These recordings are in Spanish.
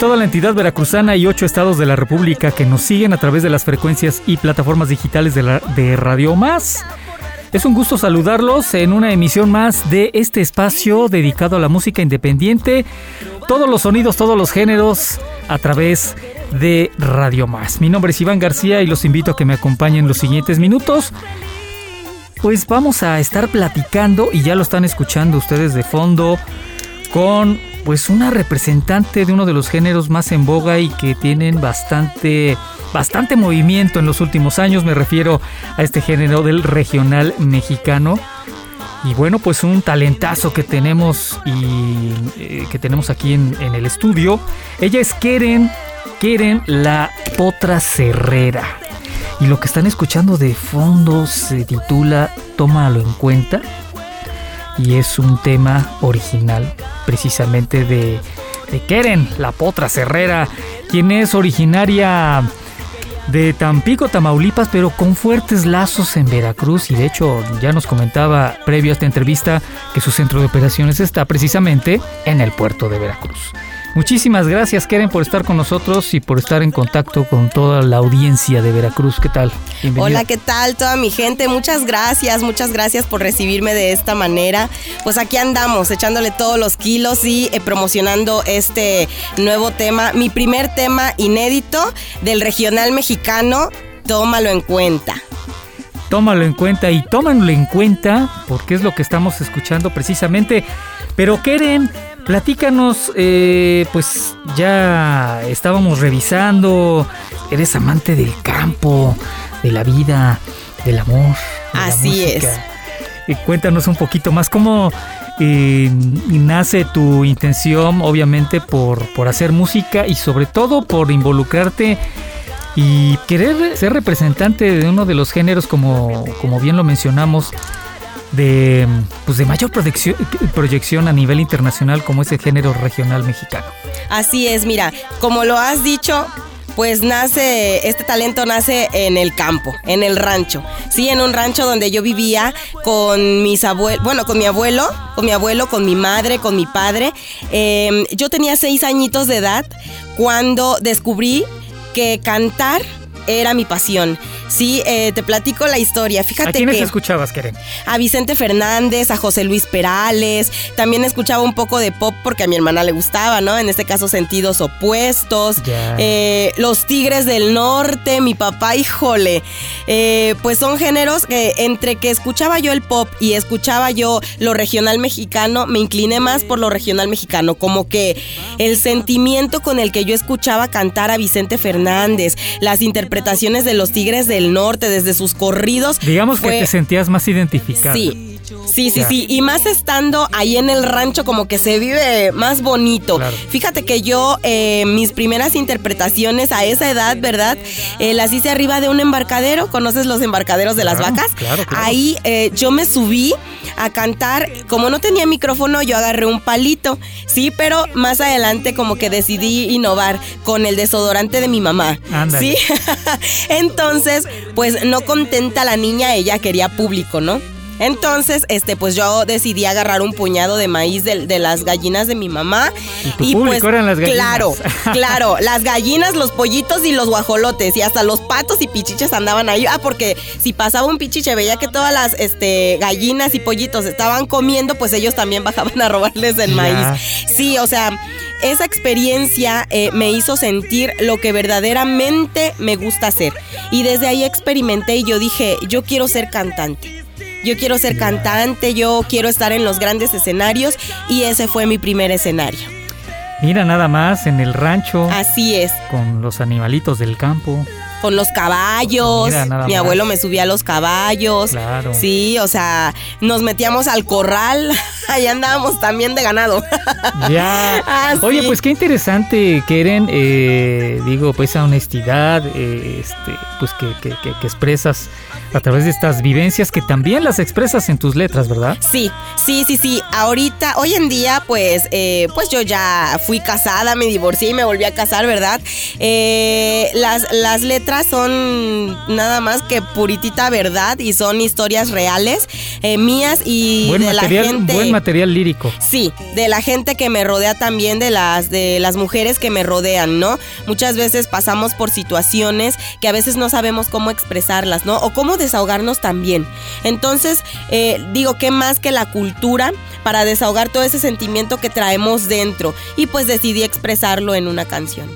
Toda la entidad veracruzana y ocho estados de la República que nos siguen a través de las frecuencias y plataformas digitales de, Radio Más. Es un gusto saludarlos en una emisión más de este espacio dedicado a la música independiente. Todos los sonidos, todos los géneros a través de Radio Más. Mi nombre es Iván García y los invito a que me acompañen los siguientes minutos. Pues vamos a estar platicando y ya lo están escuchando ustedes de fondo con pues una representante de uno de los géneros más en boga y que tienen bastante bastante movimiento en los últimos años, me refiero a este género del regional mexicano. Y bueno, pues un talentazo que tenemos y eh, que tenemos aquí en, en el estudio. Ella es Keren, Keren la Potra Cerrera. Y lo que están escuchando de fondo se titula Tómalo en cuenta y es un tema original precisamente de, de Keren, la potra cerrera, quien es originaria de Tampico, Tamaulipas, pero con fuertes lazos en Veracruz y de hecho ya nos comentaba previo a esta entrevista que su centro de operaciones está precisamente en el puerto de Veracruz. Muchísimas gracias Keren por estar con nosotros y por estar en contacto con toda la audiencia de Veracruz. ¿Qué tal? Bienvenida. Hola, ¿qué tal toda mi gente? Muchas gracias, muchas gracias por recibirme de esta manera. Pues aquí andamos, echándole todos los kilos y eh, promocionando este nuevo tema, mi primer tema inédito del regional mexicano, tómalo en cuenta. Tómalo en cuenta y tómanlo en cuenta porque es lo que estamos escuchando precisamente. Pero Keren, platícanos, eh, pues ya estábamos revisando, eres amante del campo, de la vida, del amor. de la Así. Eh, cuéntanos un poquito más cómo eh, nace tu intención, obviamente, por, por hacer música y sobre todo por involucrarte y querer ser representante de uno de los géneros, como, como bien lo mencionamos, de, pues de mayor proyección, a nivel internacional, como es el género regional mexicano. Así es, mira, como lo has dicho, pues nace, este talento nace en el campo, en el rancho. Sí, en un rancho donde yo vivía con mis abuelos, bueno, con mi abuelo, con mi abuelo, con mi madre, con mi padre. Eh, yo tenía seis añitos de edad cuando descubrí que cantar era mi pasión. Sí, eh, te platico la historia. Fíjate ¿A quiénes que escuchabas, Keren? a Vicente Fernández, a José Luis Perales. También escuchaba un poco de pop porque a mi hermana le gustaba, ¿no? En este caso, sentidos opuestos. Eh, los Tigres del Norte, mi papá, híjole. Eh, pues son géneros que entre que escuchaba yo el pop y escuchaba yo lo regional mexicano, me incliné más por lo regional mexicano. Como que el sentimiento con el que yo escuchaba cantar a Vicente Fernández, las interpretaciones de los Tigres del Norte, desde sus corridos. Digamos que te sentías más identificada. Sí. Sí, sí, sí. Y más estando ahí en el rancho, como que se vive más bonito. Claro. Fíjate que yo, eh, mis primeras interpretaciones a esa edad, ¿verdad? Eh, las hice arriba de un embarcadero. ¿Conoces los embarcaderos de las Claro, vacas? claro, claro. Ahí eh, yo me subí a cantar. Como no tenía micrófono, yo agarré un palito. Sí, pero más adelante, como que decidí innovar con el desodorante de mi mamá. Ándale. Sí. Entonces, pues no contenta la niña, ella quería público, ¿no? Entonces, este, pues yo decidí agarrar un puñado de maíz de, de las gallinas de mi mamá. Y tu público eran las gallinas. Claro, claro, las gallinas, los pollitos y los guajolotes. Y hasta los patos y pichiches andaban ahí. Ah, porque si pasaba un pichiche, veía que todas las este, gallinas y pollitos estaban comiendo, pues ellos también bajaban a robarles el maíz. Sí, o sea, esa experiencia eh, me hizo sentir lo que verdaderamente me gusta hacer. Y desde ahí experimenté y yo dije, yo quiero ser cantante. Yo quiero ser cantante, yo quiero estar en los grandes escenarios y ese fue mi primer escenario. Mira nada más en el rancho. Así es. Con los animalitos del campo con los caballos. Mi abuelo me subía a los caballos. Claro. Sí, o sea, nos metíamos al corral. Ahí andábamos también de ganado. Ya. Ah, Oye, pues qué interesante, Keren. Eh, digo, pues esa honestidad, eh, este, pues que, que, que, expresas a través de estas vivencias que también las expresas en tus letras, ¿verdad? Sí, sí, sí, sí. Ahorita, hoy en día, pues, eh, pues yo ya fui casada, me divorcié y me volví a casar, ¿verdad? las, las letras son nada más que puritita verdad y son historias reales eh, mías y de la gente. Buen material lírico. Sí, de la gente que me rodea también, de las, de las mujeres que me rodean, ¿no? Muchas veces pasamos por situaciones que a veces no sabemos cómo expresarlas, ¿no? O cómo desahogarnos también. Entonces, eh, digo, ¿qué más que la cultura para desahogar todo ese sentimiento que traemos dentro? Y pues decidí expresarlo en una canción.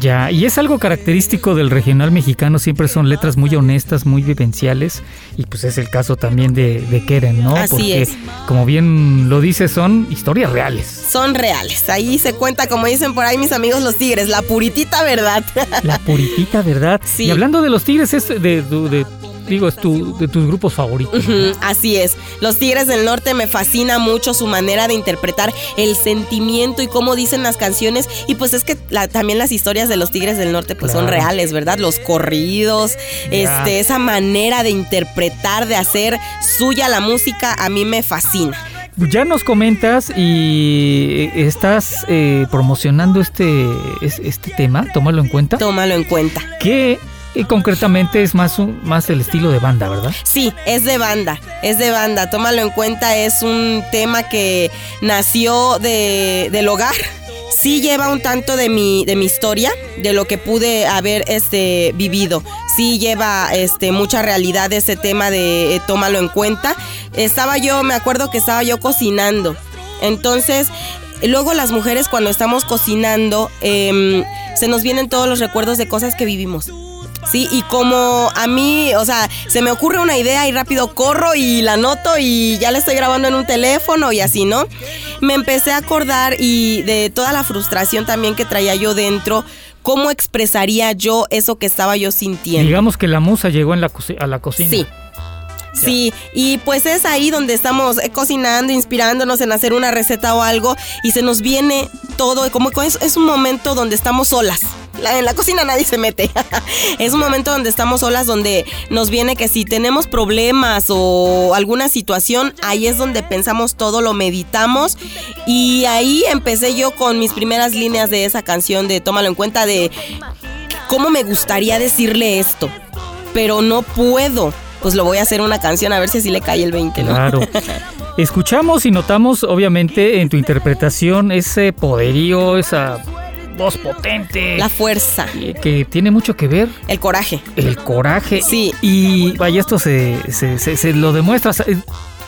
Ya, y es algo característico del regional mexicano, siempre son letras muy honestas, muy vivenciales, y pues es el caso también de, de Keren, ¿no? Así Porque, es. como bien lo dice, son historias reales. Son reales, ahí se cuenta, como dicen por ahí mis amigos los tigres, la puritita verdad. La puritita verdad. Sí. Y hablando de los tigres, es de, de digo, es tu, de tus grupos favoritos. así es. Los Tigres del Norte me fascina mucho su manera de interpretar el sentimiento y cómo dicen las canciones. Y pues es que también las historias de los Tigres del Norte pues son reales, ¿verdad? Los corridos, este, esa manera de interpretar, de hacer suya la música, a mí me fascina. Ya nos comentas y estás eh, promocionando este, este tema, tómalo en cuenta. Tómalo en cuenta. Que y concretamente es más, un, más el estilo de banda, ¿verdad? Sí, es de banda, es de banda. Tómalo en cuenta, es un tema que nació de, del hogar. Sí lleva un tanto de mi, de mi historia, de lo que pude haber este, vivido. Sí lleva este, mucha realidad ese tema de eh, tómalo en cuenta. Estaba yo, me acuerdo que estaba yo cocinando. Entonces, luego las mujeres cuando estamos cocinando, em, se nos vienen todos los recuerdos de cosas que vivimos. Sí, y como a mí, o sea, se me ocurre una idea y rápido corro y la noto y ya la estoy grabando en un teléfono y así, ¿no? Me empecé a acordar y de toda la frustración también que traía yo dentro, cómo expresaría yo eso que estaba yo sintiendo. Digamos que la musa llegó en la a la cocina. Sí. Sí, y pues es ahí donde estamos eh, cocinando, inspirándonos en hacer una receta o algo y se nos viene todo, como es, es un momento donde estamos solas. en la cocina nadie se mete. es un momento donde estamos solas, donde nos viene que si tenemos problemas o alguna situación, ahí es donde pensamos todo, lo meditamos. Y ahí empecé yo con mis primeras líneas de esa canción de Tómalo en cuenta de cómo me gustaría decirle esto, pero no puedo pues lo voy a hacer una canción a ver si así le cae el 20, ¿no? Claro. Escuchamos y notamos, obviamente, en tu interpretación ese poderío, esa voz potente. La fuerza. Que tiene mucho que ver. El coraje. El coraje. Sí. Y vaya, esto se, se, se, lo demuestra.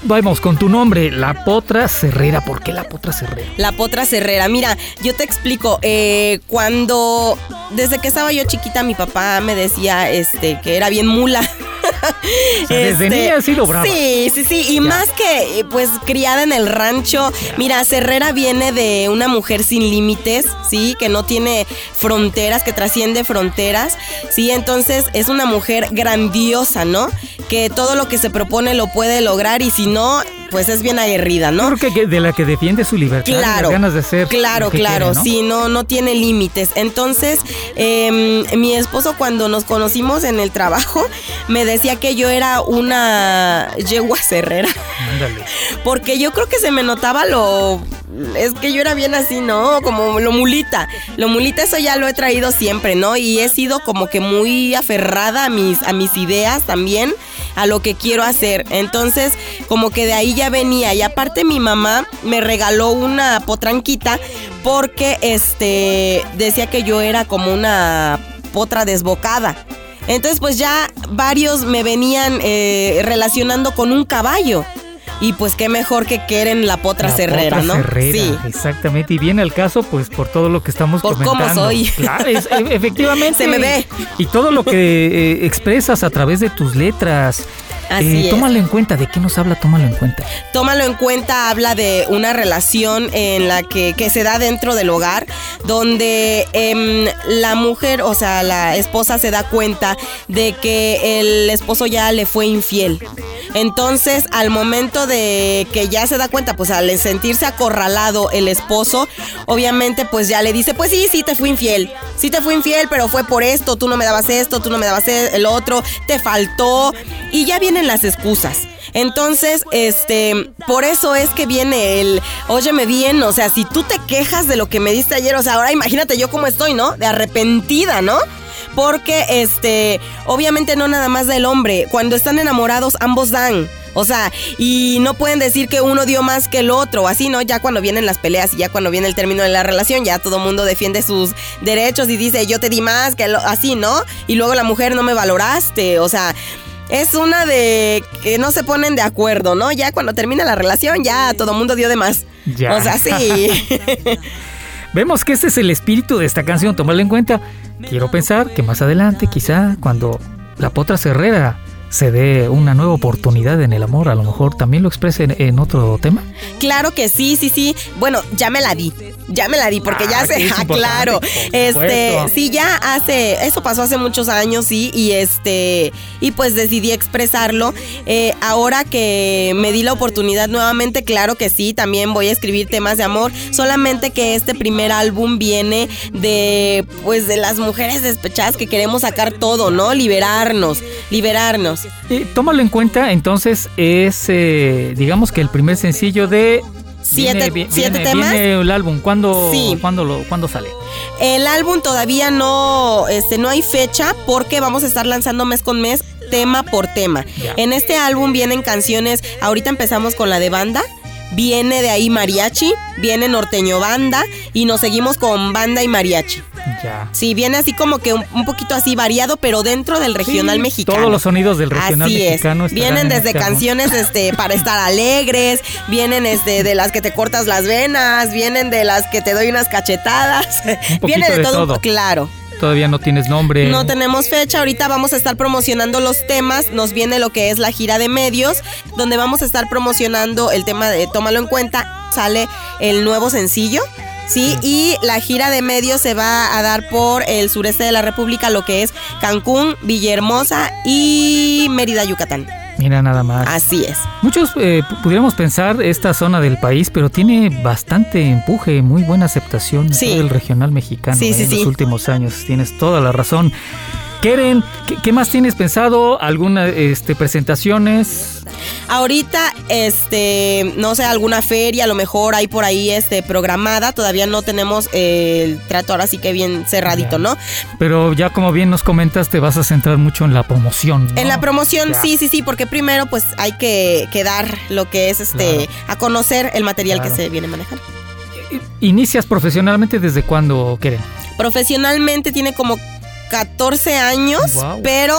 Vamos, con tu nombre, La Potra Cerrera. ¿Por qué La Potra Cerrera? La Potra Cerrera. Mira, yo te explico. Eh, cuando, desde que estaba yo chiquita, mi papá me decía este, que era bien mula. Desde este, niña ha sido brava. Sí, sí, sí. Y más que, pues, criada en el rancho. Mira, Cerrera viene de una mujer sin límites, ¿sí? Que no tiene fronteras, que trasciende fronteras, ¿sí? Entonces, es una mujer grandiosa, ¿no? Que todo lo que se propone lo puede lograr y si no, pues es bien aguerrida, ¿no? Creo que de la que defiende su libertad, claro, las ganas de ser. Claro, claro, sí, no, no tiene límites. Entonces, em, mi esposo cuando nos conocimos en el trabajo, me decía que yo era una yegua cerrera. Ándale. Porque yo creo que se me notaba lo es que yo era bien así, ¿no? Como lo mulita. Lo mulita, eso ya lo he traído siempre, ¿no? Y he sido como que muy aferrada a mis, a mis ideas también, a lo que quiero hacer. Entonces, como que de ahí ya venía. Y aparte mi mamá me regaló una potranquita porque este decía que yo era como una potra desbocada. Entonces, pues ya varios me venían eh, relacionando con un caballo Y pues qué mejor que Keren la potra La Herrera, Potra ¿no? Herrera, Sí. exactamente. Y viene al caso, pues, por todo lo que estamos Por cómo comentando. soy. Claro, es- e- efectivamente. Se me ve. Y todo lo que eh, expresas a través de tus letras. Así es. Tómalo en cuenta. ¿De qué nos habla? Tómalo en cuenta. Tómalo en cuenta, habla de una relación en la que, que se da dentro del hogar, donde em, la mujer, o sea, la esposa se da cuenta de que el esposo ya le fue infiel. Entonces, al momento de que ya se da cuenta, pues al sentirse acorralado el esposo, obviamente pues ya le dice, pues sí, sí te fui infiel, sí te fui infiel, pero fue por esto, tú no me dabas esto, tú no me dabas e- el otro, te faltó, y ya vienen las excusas. Entonces, este, por eso es que viene el, óyeme bien, o sea, si tú te quejas de lo que me diste ayer, o sea, ahora imagínate yo cómo estoy, ¿no? De arrepentida, ¿no? Porque, este, obviamente no nada más del hombre, cuando están enamorados ambos dan. O sea, y no pueden decir que uno dio más que el otro, así, ¿no? Ya cuando vienen las peleas y ya cuando viene el término de la relación, ya todo mundo defiende sus derechos y dice, yo te di más que lo, así, ¿no? Y luego la mujer no me valoraste, o sea, es una de que no se ponen de acuerdo, ¿no? Ya cuando termina la relación, ya todo mundo dio de más. Ya. O sea, sí. Vemos que este es el espíritu de esta canción, tomarlo en cuenta. Quiero pensar que más adelante, quizá cuando la potra Herrera se dé una nueva oportunidad en el amor, a lo mejor también lo exprese en, en otro tema. Claro que sí, sí, sí. Bueno, ya me la di. Ya me la di porque Ah, ya que se. Ah, claro. Este, sí, ya hace. Eso pasó hace muchos años, sí. Y este. Y pues decidí expresarlo. Eh, ahora que me di la oportunidad nuevamente, claro que sí. También voy a escribir temas de amor. Solamente que este primer álbum viene de. Pues de las mujeres despechadas que queremos sacar todo, ¿no? Liberarnos. Liberarnos. Eh, tómalo en cuenta, entonces es, eh, digamos que el primer sencillo de... Siete- viene- siete viene- temas. viene el álbum, ¿cuándo, Sí. ¿cuándo, lo, ¿cuándo sale? El álbum todavía no, este, no hay fecha porque vamos a estar lanzando mes con mes, tema por tema. En este álbum vienen canciones, ahorita empezamos con la de banda, viene de ahí mariachi, viene norteño banda y nos seguimos con banda y mariachi. Ya. Sí, viene así como que un, un poquito así variado, pero dentro del regional Sí, mexicano. Todos los sonidos del regional Así mexicano es. Vienen en desde este canciones este para estar alegres, vienen este de las que te cortas las venas, vienen de las que te doy unas cachetadas. Viene de, de todo, un todo. claro. Todavía no tienes nombre. No tenemos fecha, ahorita vamos a estar promocionando los temas, nos viene lo que es la gira de medios, donde vamos a estar promocionando el tema de Tómalo en cuenta, sale el nuevo sencillo. Sí, y la gira de medios se va a dar por el sureste de la República, lo que es Cancún, Villahermosa y Mérida, Yucatán. Mira nada más. Así es. Muchos eh, pu- pudiéramos pensar esta zona del país, pero tiene bastante empuje, muy buena aceptación en Sí. todo el regional mexicano Sí, eh, sí, en los últimos años. Tienes toda la razón. Keren, ¿qué, qué más tienes pensado? ¿Algunas este, presentaciones? Ahorita, este, no sé, alguna feria, a lo mejor hay por ahí, este, programada. Todavía no tenemos eh, el trato ahora sí que bien cerradito. ¿no? Pero ya como bien nos comentas, te vas a centrar mucho en la promoción. ¿no? En la promoción, Ya. sí, sí, sí, porque primero pues hay que, que dar lo que es este, Claro. a conocer el material Claro. que se viene manejando. ¿Inicias profesionalmente desde cuándo, Keren? Profesionalmente tiene como 14 años, Wow. pero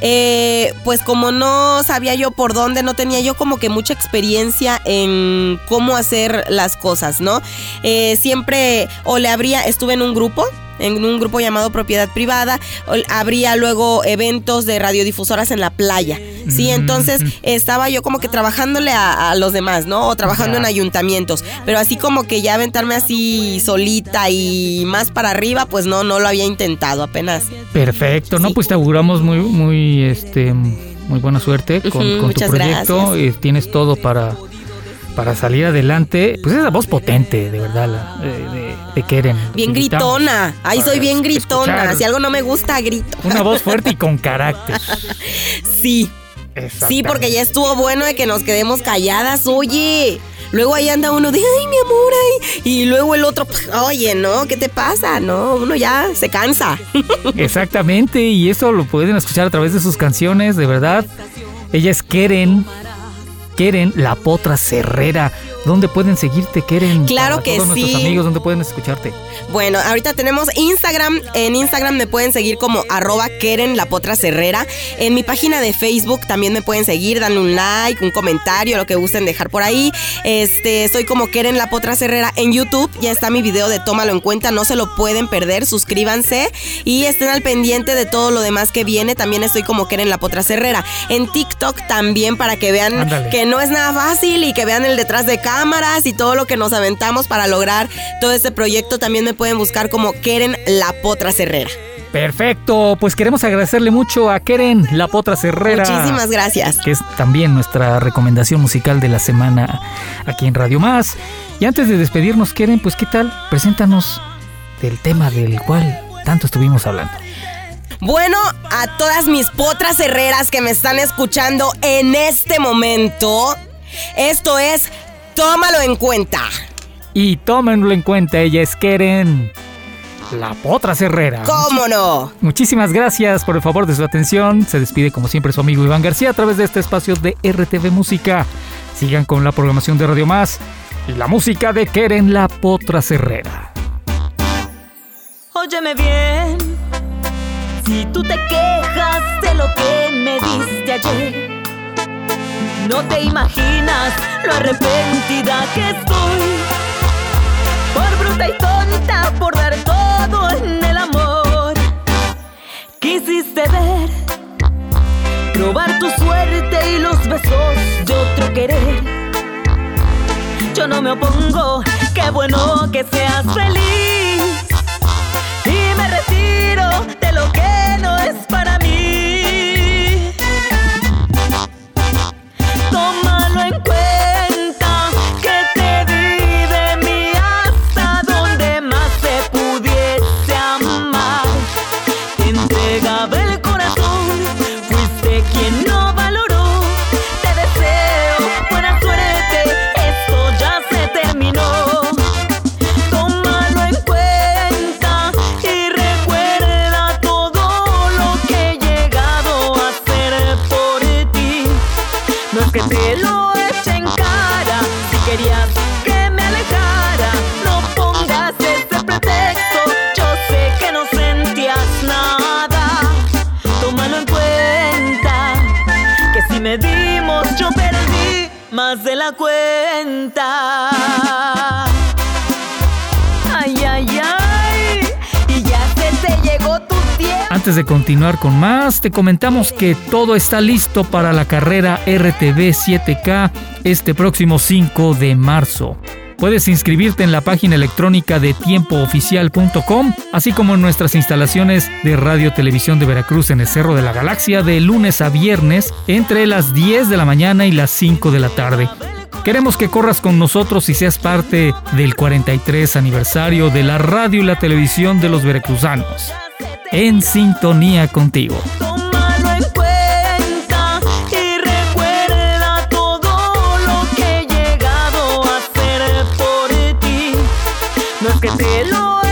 eh, pues como no sabía yo por dónde, no tenía yo como que mucha experiencia en cómo hacer las cosas, ¿no? Eh, siempre o le habría, estuve en un grupo. En un grupo llamado Propiedad Privada, habría luego eventos de radiodifusoras en la playa. Sí, Mm, entonces estaba yo como que trabajándole a, a los demás, ¿no? O trabajando en ayuntamientos. Pero así como que ya aventarme así solita y más para arriba, pues no, no lo había intentado apenas. Perfecto, no, Sí. pues te auguramos muy, muy, este, muy buena suerte con, tu proyecto. eh, tienes todo para, para salir adelante. Pues esa voz potente, de verdad, la, de, de, de Keren. Bien gritona. Ay, soy bien gritona. escuchar Si algo no me gusta, grito. Una voz fuerte y con carácter. Sí, sí, porque ya estuvo bueno de que nos quedemos calladas, oye. Luego ahí anda uno de, ay, mi amor, ay. Y luego el otro, oye, ¿no? ¿Qué te pasa? No, uno ya se cansa. Exactamente, y eso lo pueden escuchar a través de sus canciones, de verdad. Ella es Keren, Keren La Potra Herrera. ¿Dónde pueden seguirte, Keren? Claro Para que todos nuestros sí. amigos, ¿dónde pueden escucharte? Bueno, ahorita tenemos Instagram. En Instagram me pueden seguir como arroba Keren La Potra Herrera. En mi página de Facebook también me pueden seguir, darle un like, un comentario, lo que gusten dejar por ahí. Este, estoy como Keren La Potra Herrera en YouTube. Ya está mi video de Tómalo en cuenta, no se lo pueden perder. Suscríbanse y estén al pendiente de todo lo demás que viene. También estoy como Keren La Potra Herrera. En TikTok también para que vean Ándale. que no es nada fácil y que vean el detrás de cámaras y todo lo que nos aventamos para lograr todo este proyecto. También me pueden buscar como Keren La Potra Herrera. Perfecto, pues queremos agradecerle mucho a Keren La Potra Herrera. Muchísimas gracias. que es también nuestra recomendación musical de la semana aquí en Radio Más. Y antes de despedirnos, Keren, pues ¿qué tal? Preséntanos del tema del cual tanto estuvimos hablando. Bueno, a todas mis potras herreras que me están escuchando en este momento, esto es Tómalo en cuenta. Y tómenlo en cuenta, ella es Keren La Potra Herrera. ¿Cómo no? Muchísimas gracias por el favor de su atención. Se despide como siempre su amigo Iván García a través de este espacio de RTV Música. Sigan con la programación de Radio Más y la música de Keren La Potra Herrera. Óyeme bien, si tú te quejas de lo que me diste ayer, no te imaginas lo arrepentida que estoy. Por bruta y tonta, por dar todo en el amor. Quisiste ver, probar tu suerte y los besos de otro querer. Yo no me opongo, qué bueno que seas feliz Ay, ay, ay. Y ya se te llegó tu. Antes de continuar con más, te comentamos que todo está listo para la carrera RTV 7K este próximo 5 de marzo. Puedes inscribirte en la página electrónica de tiempooficial.com, así como en nuestras instalaciones de Radio Televisión de Veracruz en el Cerro de la Galaxia de lunes a viernes entre las 10 de la mañana y las 5 de la tarde. Queremos que corras con nosotros y seas parte del 43 aniversario de la radio y la televisión de los veracruzanos. En sintonía contigo. Lo que he llegado